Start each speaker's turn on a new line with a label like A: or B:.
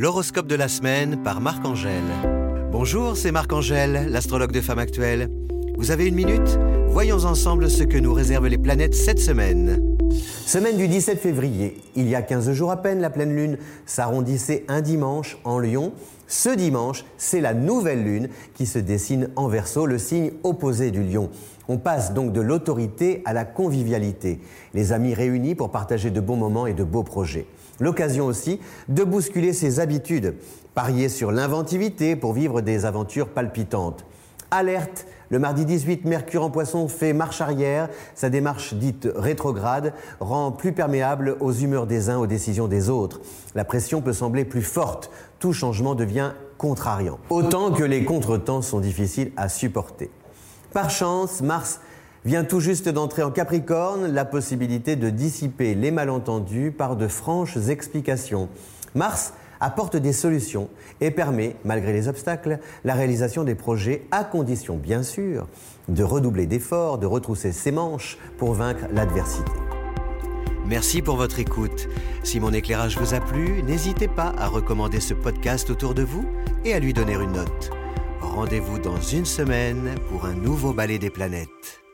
A: L'horoscope de la semaine par Marc-Angèle. Bonjour, c'est Marc-Angèle, l'astrologue de Femme Actuelle. Vous avez une minute? Voyons ensemble ce que nous réservent les planètes cette semaine.
B: Semaine du 17 février, il y a 15 jours à peine, la pleine lune s'arrondissait un dimanche en Lion. Ce dimanche, c'est la nouvelle lune qui se dessine en verso, le signe opposé du lion. On passe donc de l'autorité à la convivialité. Les amis réunis pour partager de bons moments et de beaux projets. L'occasion aussi de bousculer ses habitudes, parier sur l'inventivité pour vivre des aventures palpitantes. Alerte le mardi 18, Mercure en poisson fait marche arrière. Sa démarche dite rétrograde rend plus perméable aux humeurs des uns, aux décisions des autres. La pression peut sembler plus forte. Tout changement devient contrariant. Autant que les contretemps sont difficiles à supporter. Par chance, Mars vient tout juste d'entrer en Capricorne, la possibilité de dissiper les malentendus par de franches explications. Mars apporte des solutions et permet, malgré les obstacles, la réalisation des projets à condition, bien sûr, de redoubler d'efforts, de retrousser ses manches pour vaincre l'adversité.
A: Merci pour votre écoute. Si mon éclairage vous a plu, n'hésitez pas à recommander ce podcast autour de vous et à lui donner une note. Rendez-vous dans une semaine pour un nouveau ballet des planètes.